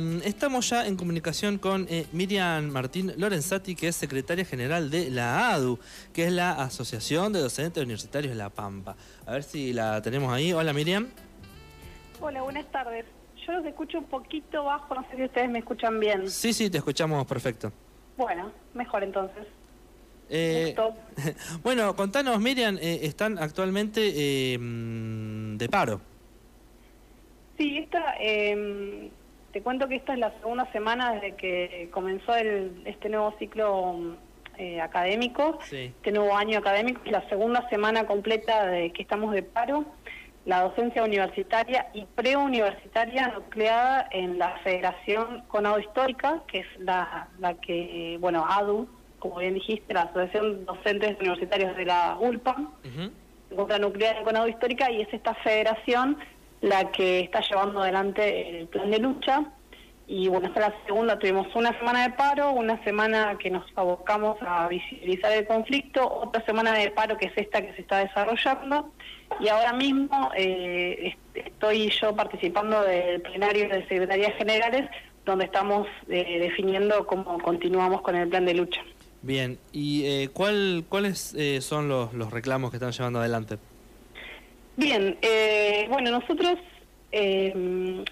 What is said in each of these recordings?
Mm, estamos ya en comunicación con eh, Miriam Martín Lorenzati, que es secretaria general de la ADU, que es la Asociación de Docentes Universitarios de La Pampa. A ver si la tenemos ahí. Hola Miriam. Hola, buenas tardes. Yo los escucho un poquito bajo, no sé si ustedes me escuchan bien. Sí, sí, te escuchamos perfecto. Bueno, mejor entonces. Eh, bueno, contanos, Miriam, eh, están actualmente de paro. Sí, esta em, te cuento que esta es la segunda semana desde que comenzó este nuevo ciclo eh, académico, este nuevo año académico, es la segunda semana completa de que estamos de paro. La docencia universitaria y preuniversitaria nucleada en la Federación Conado Histórica, que es la, que, bueno, ADU, como bien dijiste, la Asociación Docentes Universitarios de la ULPA, uh nucleada en Conado Histórica, y es esta federación la que está llevando adelante el plan de lucha. Y bueno, esta es la segunda, tuvimos una semana de paro, una semana que nos abocamos a visibilizar el conflicto, otra semana de paro que es esta que se está desarrollando. Y ahora mismo eh, estoy yo participando del plenario de Secretarías Generales, donde estamos eh, definiendo cómo continuamos con el plan de lucha. Bien, ¿y eh, cuál, cuáles son los, los reclamos que están llevando adelante? Bien, eh, bueno, nosotros eh,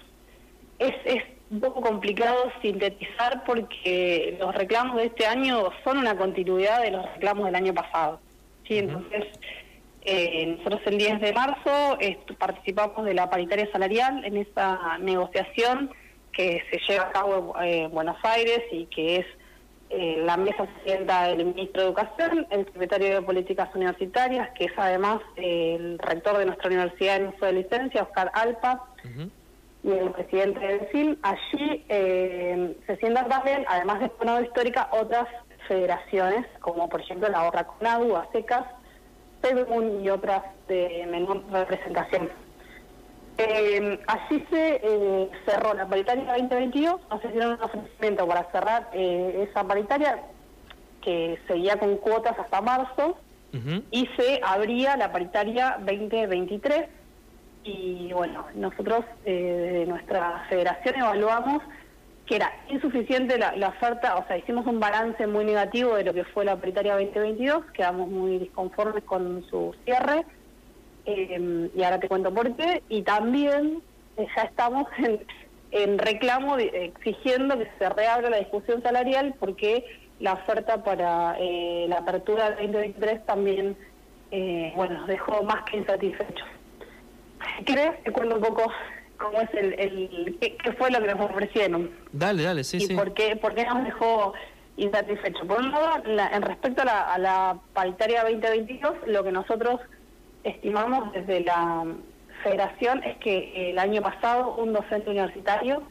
es, es un poco complicado sintetizar porque los reclamos de este año son una continuidad de los reclamos del año pasado. ¿sí? Entonces, eh, nosotros el 10 de marzo participamos de la paritaria salarial en esa negociación que se lleva a cabo en Buenos Aires y que es eh, la mesa se sienta el ministro de Educación, el secretario de Políticas Universitarias, que es además eh, el rector de nuestra universidad en uso de licencia, Oscar Alpa, y el presidente del CIL. Allí eh, se sientan también, además de Conado Histórica, otras federaciones, como por ejemplo la Otra Conadu, ASECAS, PEDUN y otras de menor representación. Eh, así se eh, cerró la paritaria 2022, nos hicieron un ofrecimiento para cerrar eh, esa paritaria que seguía con cuotas hasta marzo y se abría la paritaria 2023 y bueno, nosotros de nuestra federación evaluamos que era insuficiente la, la, oferta, o sea, hicimos un balance muy negativo de lo que fue la paritaria 2022, quedamos muy disconformes con su cierre eh, y ahora te cuento por qué, y también eh, ya estamos en, reclamo exigiendo que se reabra la discusión salarial porque la oferta para eh, la apertura del 2023 también, bueno, dejó más que insatisfechos. ¿Crees? Te cuento un poco cómo es el, el qué, fue lo que nos ofrecieron. Dale, dale, sí, y Por qué, por qué nos dejó insatisfechos. Por un lado, en respecto a la, a la paritaria 2022, lo que nosotros estimamos desde la federación es que el año pasado un docente universitario,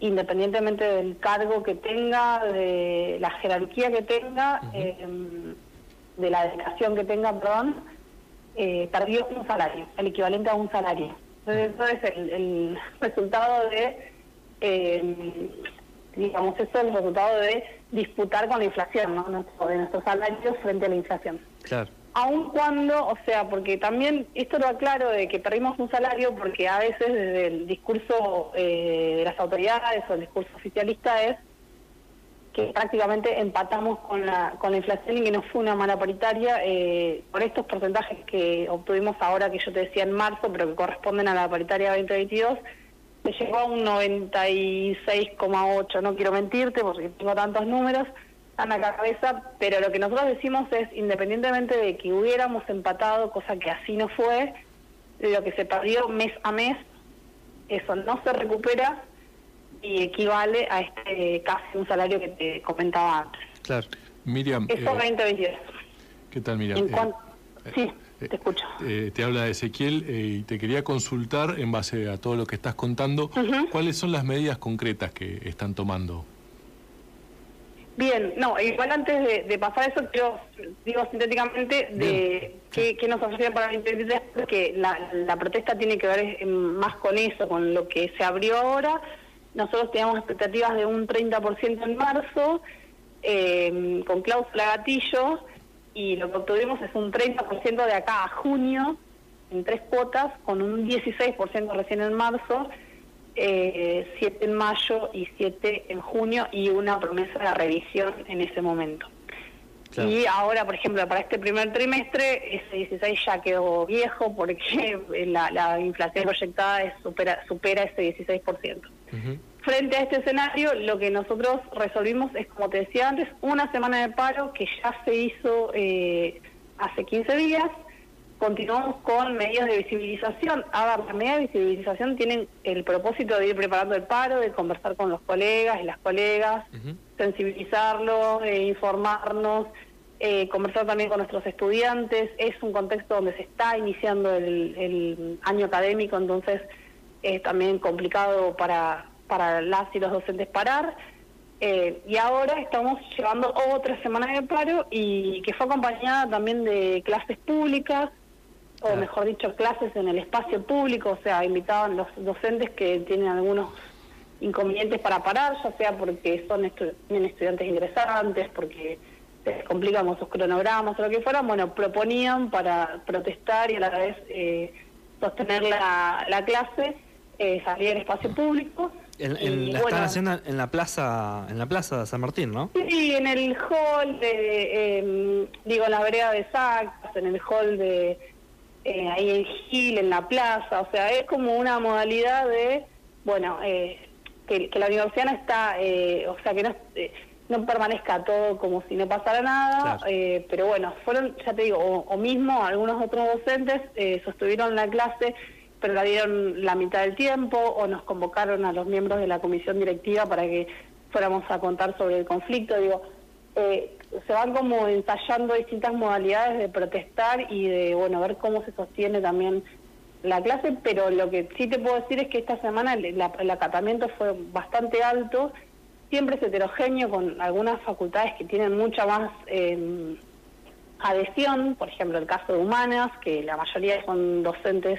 independientemente del cargo que tenga, de la jerarquía que tenga, em, de la dedicación que tenga, perdón, eh, perdió un salario, el equivalente a un salario. Entonces eso es el, resultado de, em, digamos, eso es el resultado de disputar con la inflación, ¿no? de nuestros salarios frente a la inflación. Claro aun cuando, o sea, porque también esto lo aclaro de que perdimos un salario porque a veces desde el discurso eh, de las autoridades o el discurso oficialista es que prácticamente empatamos con la, con la inflación y que no fue una mala paritaria eh, estos porcentajes que obtuvimos ahora que yo te decía en marzo, pero que corresponden a la paritaria 2022, se llegó a un 96,8, no quiero mentirte porque tengo tantos números, a la cabeza, pero lo que nosotros decimos es, independientemente de que hubiéramos empatado, cosa que así no fue, lo que se perdió mes a mes, eso no se recupera y equivale a este casi un salario que te comentaba antes. Claro. Miriam. Eso eh, 2022. ¿Qué tal, Miriam? Eh, sí, eh, te escucho. te habla Ezequiel y te quería consultar, en base a todo lo que estás contando, ¿cuáles son las medidas concretas que están tomando? Bien, no, igual antes de, pasar eso, quiero, digo sintéticamente, de qué, nos ofrecieron para el 2023, porque la, protesta tiene que ver más con eso, con lo que se abrió ahora. Nosotros teníamos expectativas de un 30% en marzo, eh, con cláusula gatillo, y lo que obtuvimos es un 30% de acá a junio, en tres cuotas, con un 16% recién en marzo. Eh, siete en mayo y siete en junio y una promesa de revisión en ese momento. Y ahora, por ejemplo, para este primer trimestre, ese 16 ya quedó viejo porque la, inflación proyectada es, supera, supera ese 16%. Frente a este escenario, lo que nosotros resolvimos es, como te decía antes, una semana de paro que ya se hizo eh, hace 15 días. Continuamos con medidas de visibilización. A ver, las medidas de visibilización tienen el propósito de ir preparando el paro, de conversar con los colegas y las colegas, sensibilizarlos, eh, informarnos, eh, conversar también con nuestros estudiantes. Es un contexto donde se está iniciando el, año académico, entonces es también complicado para, para las y los docentes parar. Eh, y ahora estamos llevando otra semana de paro y que fue acompañada también de clases públicas, o mejor dicho, clases en el espacio público, o sea, invitaban los docentes que tienen algunos inconvenientes para parar, ya sea porque son estudiantes ingresantes, porque se complican con sus cronogramas o lo que fuera, bueno, proponían para protestar y a la vez eh, sostener la, la clase, eh, salir al espacio público. En, la están haciendo en la plaza en la plaza de San Martín, ¿no? Sí, en el hall de, em, digo, en la vereda de Sacas, en el hall de, eh, ahí en Gil, en la plaza, o sea, es como una modalidad de, bueno, eh, que, la universidad no está, eh, o sea, que no, eh, no permanezca todo como si no pasara nada, eh, pero bueno, fueron, ya te digo, o, mismo algunos otros docentes sostuvieron la clase, pero la dieron la mitad del tiempo, o nos convocaron a los miembros de la comisión directiva para que fuéramos a contar sobre el conflicto, digo, se van como ensayando distintas modalidades de protestar y de, bueno, ver cómo se sostiene también la clase, pero lo que sí te puedo decir es que esta semana el, acatamiento fue bastante alto, siempre es heterogéneo con algunas facultades que tienen mucha más em, adhesión, por ejemplo el caso de humanas, que la mayoría son docentes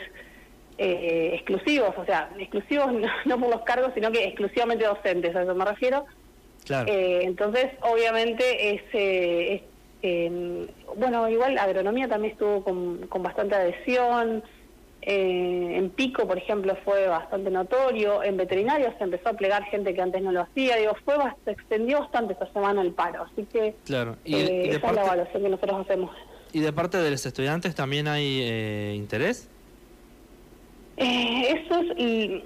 eh, exclusivos, o sea, exclusivos no, por los cargos, sino que exclusivamente docentes, a eso me refiero. Eh, entonces, obviamente, es, eh, em, bueno, igual agronomía también estuvo con, con bastante adhesión. Eh, en Pico, por ejemplo, fue bastante notorio. En veterinario se empezó a plegar gente que antes no lo hacía. Digo, fue se extendió bastante esta semana el paro. Así que claro. ¿Y, eh, esa es la evaluación que nosotros hacemos. ¿Y de parte de los estudiantes también hay eh, interés? eso es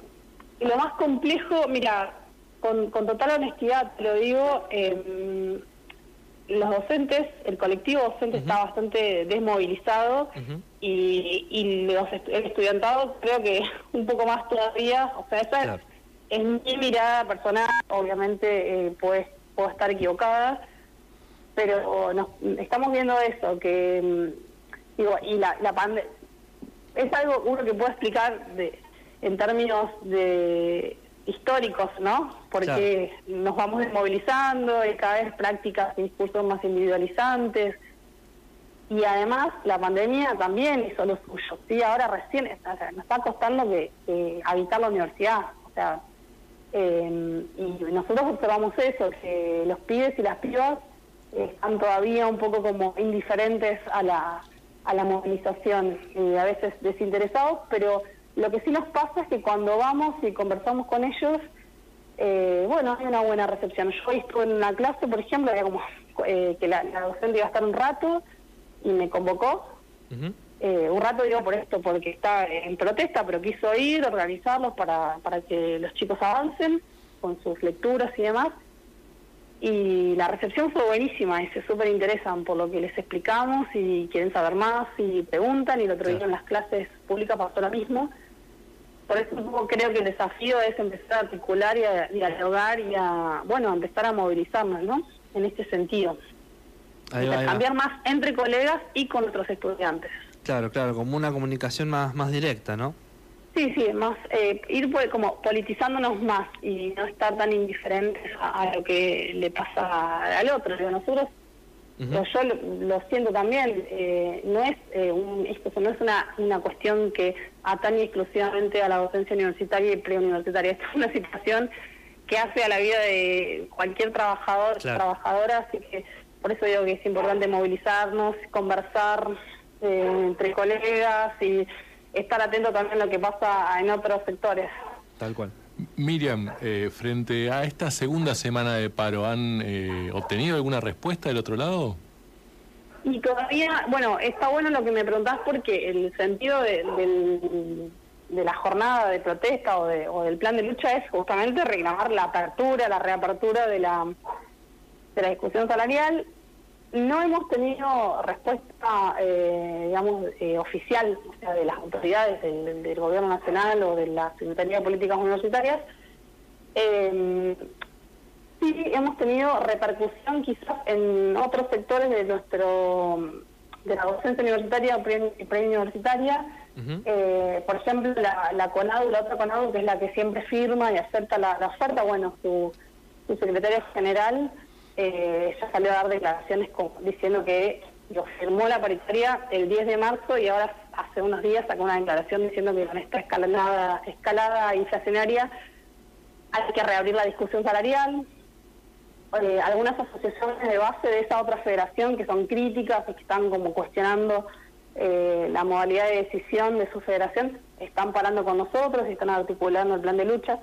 lo más complejo. Mira, con, con total honestidad te lo digo. Eh, los docentes, el colectivo docente está bastante desmovilizado y, y los el estudiantado creo que un poco más todavía, o sea, esa es, mi mirada personal, obviamente eh, puedo estar equivocada, pero nos, estamos viendo eso, que mm, digo, y la, la pandemia es algo uno que puedo explicar de, en términos de históricos, ¿no? Porque nos vamos desmovilizando, y cada vez prácticas y discursos más individualizantes. Y además la pandemia también hizo lo suyo. Sí, ahora recién nos está costando que, habitar la universidad. O sea, em, y nosotros observamos eso, que los pibes y las pibas están todavía un poco como indiferentes a la, a la movilización y a veces desinteresados, pero lo que sí nos pasa es que cuando vamos y conversamos con ellos, eh, bueno, hay una buena recepción. Yo hoy estuve en una clase, por ejemplo, había como eh, que la, docente iba a estar un rato y me convocó. Eh, un rato digo por esto, porque está en protesta, pero quiso ir, organizarlos para, para que los chicos avancen con sus lecturas y demás. Y la recepción fue buenísima y se súper interesan por lo que les explicamos y quieren saber más y preguntan. Y el otro día en las clases públicas pasó lo mismo. Por eso creo que el desafío es empezar a articular y a, dialogar y a, bueno, empezar a movilizarnos, ¿no? En este sentido. cambiar más entre colegas y con otros estudiantes. Claro, claro, como una comunicación más, más directa, ¿no? Sí, sí, más eh, ir pues, como politizándonos más y no estar tan indiferentes a, lo que le pasa al otro. Digo, nosotros yo lo, siento también, eh, no es eh, un, esto no es una, una cuestión que atañe exclusivamente a la docencia universitaria y preuniversitaria, esto es una situación que hace a la vida de cualquier trabajador, trabajadora, así que por eso digo que es importante movilizarnos, conversar eh, entre colegas y estar atento también a lo que pasa en otros sectores. Tal cual. Miriam, eh, frente a esta segunda semana de paro, ¿han eh, obtenido alguna respuesta del otro lado? Y todavía, bueno, está bueno lo que me preguntás porque el sentido de, de la jornada de protesta o, de, o del plan de lucha es justamente reclamar la apertura, la reapertura de la, de la discusión salarial. No hemos tenido respuesta, eh, digamos, eh, oficial o sea, de las autoridades del, del, Gobierno Nacional o de la Secretaría de Políticas Universitarias. Eh, sí hemos tenido repercusión quizás en otros sectores de nuestro de la docencia universitaria o preuniversitaria. eh, por ejemplo, la, la CONADU, la otra CONADU, que es la que siempre firma y acepta la, oferta, bueno, su, su secretario general eh, ya salió a dar declaraciones diciendo que lo firmó la paritaria el 10 de marzo y ahora hace unos días sacó una declaración diciendo que con esta escalada, escalada inflacionaria hay que reabrir la discusión salarial, eh, algunas asociaciones de base de esa otra federación que son críticas y que están como cuestionando eh, la modalidad de decisión de su federación, están parando con nosotros y están articulando el plan de lucha.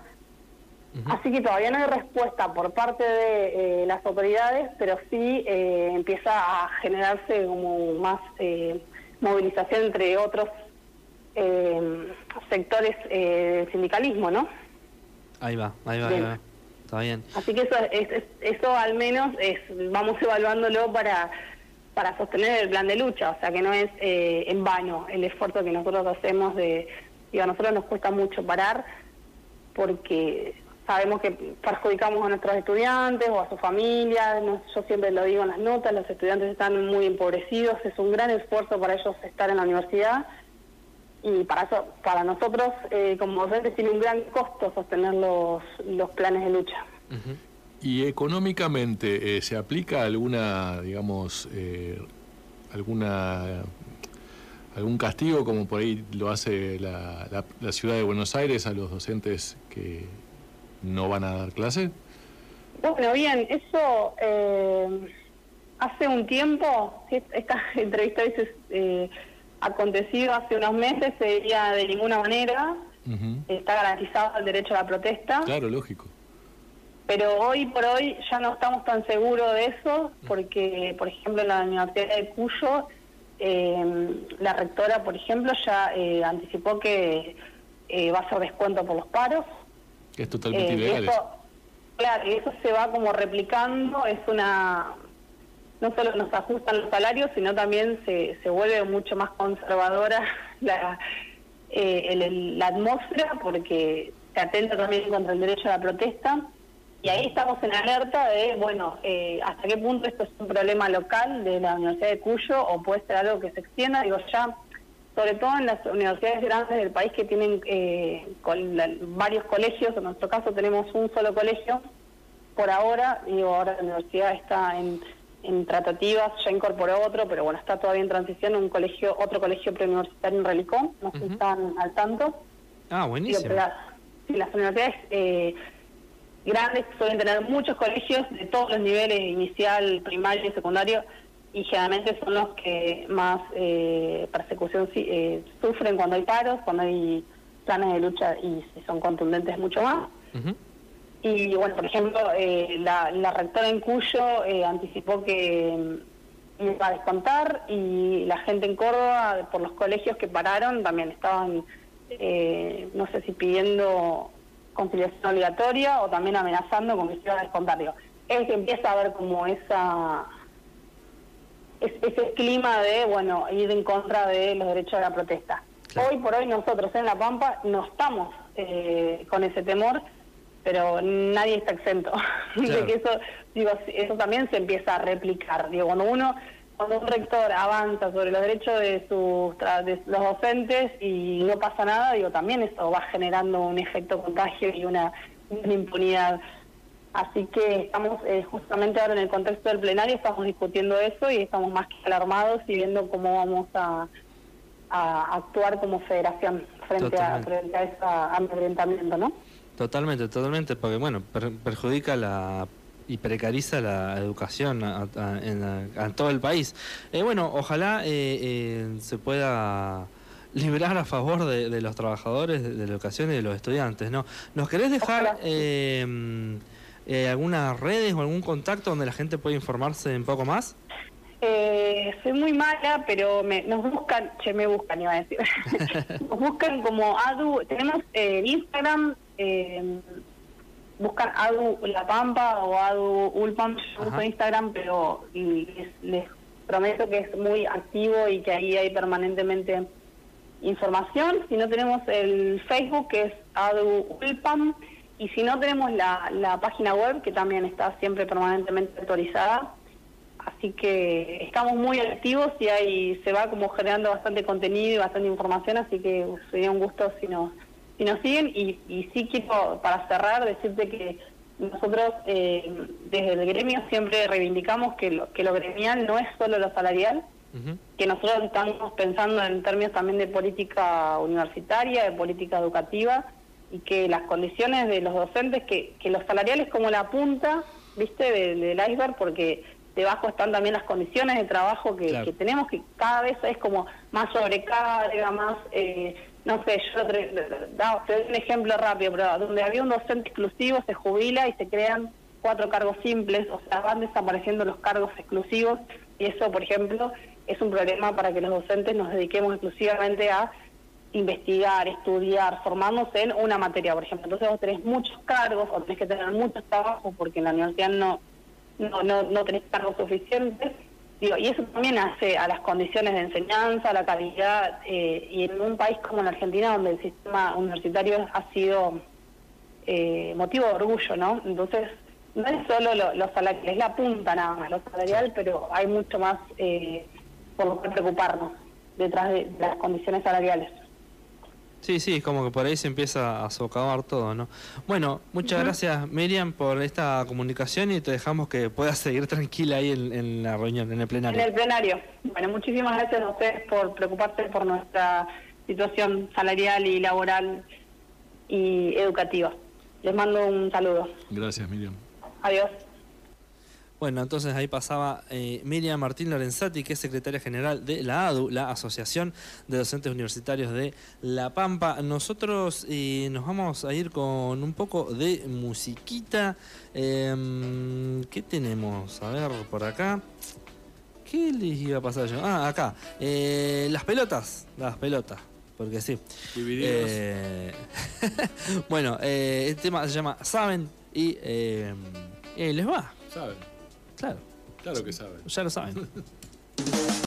Así que todavía no hay respuesta por parte de eh, las autoridades, pero sí empieza a generarse como más movilización entre otros sectores del sindicalismo, ¿no? Ahí va, ahí va, ahí va. Así que eso, eso al menos es, vamos evaluándolo para, para sostener el plan de lucha, o sea que no es eh, en vano el esfuerzo que nosotros hacemos de, digo, a nosotros nos cuesta mucho parar porque sabemos que perjudicamos a nuestros estudiantes o a sus familias, yo siempre lo digo en las notas, los estudiantes están muy empobrecidos, es un gran esfuerzo para ellos estar en la universidad y para eso, para nosotros eh, como docentes tiene un gran costo sostener los, los planes de lucha. ¿Y económicamente eh, se aplica alguna, digamos, eh, alguna algún castigo como por ahí lo hace la, la, ciudad de Buenos Aires a los docentes que no van a dar clase? Bueno, bien, eso hace un tiempo, esta entrevista a veces acontecido hace unos meses sería de ninguna manera. Está garantizado el derecho a la protesta. Claro, lógico. Pero hoy por hoy ya no estamos tan seguros de eso, porque, por ejemplo, en la Universidad de Cuyo, eh, la rectora, por ejemplo, ya eh, anticipó que eh, va a hacer descuento por los paros. Que es totalmente ilegal. claro, y eso se va como replicando, es una no solo nos ajustan los salarios, sino también se, se vuelve mucho más conservadora la, eh, la atmósfera porque se atenta también contra el derecho a la protesta. Y ahí estamos en alerta de, bueno, eh, hasta qué punto esto es un problema local de la Universidad de Cuyo o puede ser algo que se extienda. Digo, ya, sobre todo en las universidades grandes del país que tienen eh, varios colegios, en nuestro caso tenemos un solo colegio, por ahora, digo, ahora la universidad está en en tratativas, ya incorporó otro, pero bueno, está todavía en transición, un colegio, otro colegio preuniversitario en Relicón, no sé si están al tanto. Ah, buenísimo. Las, las universidades eh, grandes suelen tener muchos colegios de todos los niveles, inicial, primario y secundario, y generalmente son los que más eh, persecución eh, sufren cuando hay paros, cuando hay planes de lucha y si son contundentes mucho más. Y bueno, por ejemplo, eh, la, rectora en Cuyo eh, anticipó que mm, iba a descontar y la gente en Córdoba, por los colegios que pararon, también estaban, eh, no sé si pidiendo conciliación obligatoria o también amenazando con que se iba a descontar. Digo, es que empieza a haber como esa ese clima de, bueno, ir en contra de los derechos de la protesta. Hoy por hoy nosotros en La Pampa no estamos con ese temor pero nadie está exento de que eso digo eso también se empieza a replicar. Digo cuando uno cuando un rector avanza sobre los derechos de sus de los docentes y no pasa nada digo también eso va generando un efecto contagio y una, impunidad así que estamos eh, justamente ahora en el contexto del plenario estamos discutiendo eso y estamos más que alarmados y viendo cómo vamos a, a actuar como federación frente a, frente a ese amedrentamiento no Totalmente, totalmente, porque bueno, perjudica la y precariza la educación a, todo el país. Eh, bueno, ojalá eh, eh, se pueda librar a favor de, los trabajadores de, la educación y de los estudiantes, ¿no? ¿Nos querés dejar eh, algunas redes o algún contacto donde la gente pueda informarse un poco más? Eh, soy muy mala, pero me, nos buscan, che, me buscan, iba a decir. nos buscan como ADU, tenemos eh, Instagram, eh, buscan ADU La Pampa o ADU Ulpam, yo uso Instagram, pero les, les prometo que es muy activo y que ahí hay permanentemente información. Si no tenemos el Facebook, que es ADU Ulpam, y si no tenemos la, la página web, que también está siempre permanentemente actualizada, Así que estamos muy activos y ahí se va como generando bastante contenido y bastante información, así que sería un gusto si nos, si nos siguen. Y, y sí quiero, para cerrar, decirte que nosotros eh, desde el gremio siempre reivindicamos que lo, que lo gremial no es solo lo salarial, que nosotros estamos pensando en términos también de política universitaria, de política educativa, y que las condiciones de los docentes, que, que los salariales como la punta, viste, del iceberg, porque debajo están también las condiciones de trabajo que, tenemos, que cada vez es como más sobrecarga, más, eh, no sé, yo te, doy un ejemplo rápido, pero donde había un docente exclusivo se jubila y se crean cuatro cargos simples, o sea, van desapareciendo los cargos exclusivos y eso, por ejemplo, es un problema para que los docentes nos dediquemos exclusivamente a investigar, estudiar, formarnos en una materia, por ejemplo. Entonces vos tenés muchos cargos o tenés que tener muchos trabajos porque en la universidad no no, no, no tenés cargos suficientes. Digo, y eso también hace a las condiciones de enseñanza, a la calidad, eh, y en un país como la Argentina, donde el sistema universitario ha sido eh, motivo de orgullo, ¿no? Entonces, no es solo lo, lo salarial, es la punta nada más, lo salarial, pero hay mucho más eh, por lo que preocuparnos detrás de las condiciones salariales. Sí, sí, es como que por ahí se empieza a socavar todo, ¿no? Bueno, muchas gracias Miriam por esta comunicación y te dejamos que puedas seguir tranquila ahí en, la reunión, en el plenario. En el plenario. Bueno, muchísimas gracias a ustedes por preocuparse por nuestra situación salarial y laboral y educativa. Les mando un saludo. Gracias Miriam. Adiós. Bueno, entonces ahí pasaba eh, Miriam Martín Lorenzati, que es secretaria general de la ADU, la Asociación de Docentes Universitarios de La Pampa. Nosotros eh, nos vamos a ir con un poco de musiquita. Em, ¿Qué tenemos? A ver, por acá. ¿Qué les iba a pasar yo? Ah, acá. Eh, las pelotas. Las pelotas. Porque sí. bueno, el tema se llama Saben y les va. Saben. Claro. Claro que saben. Ya lo saben.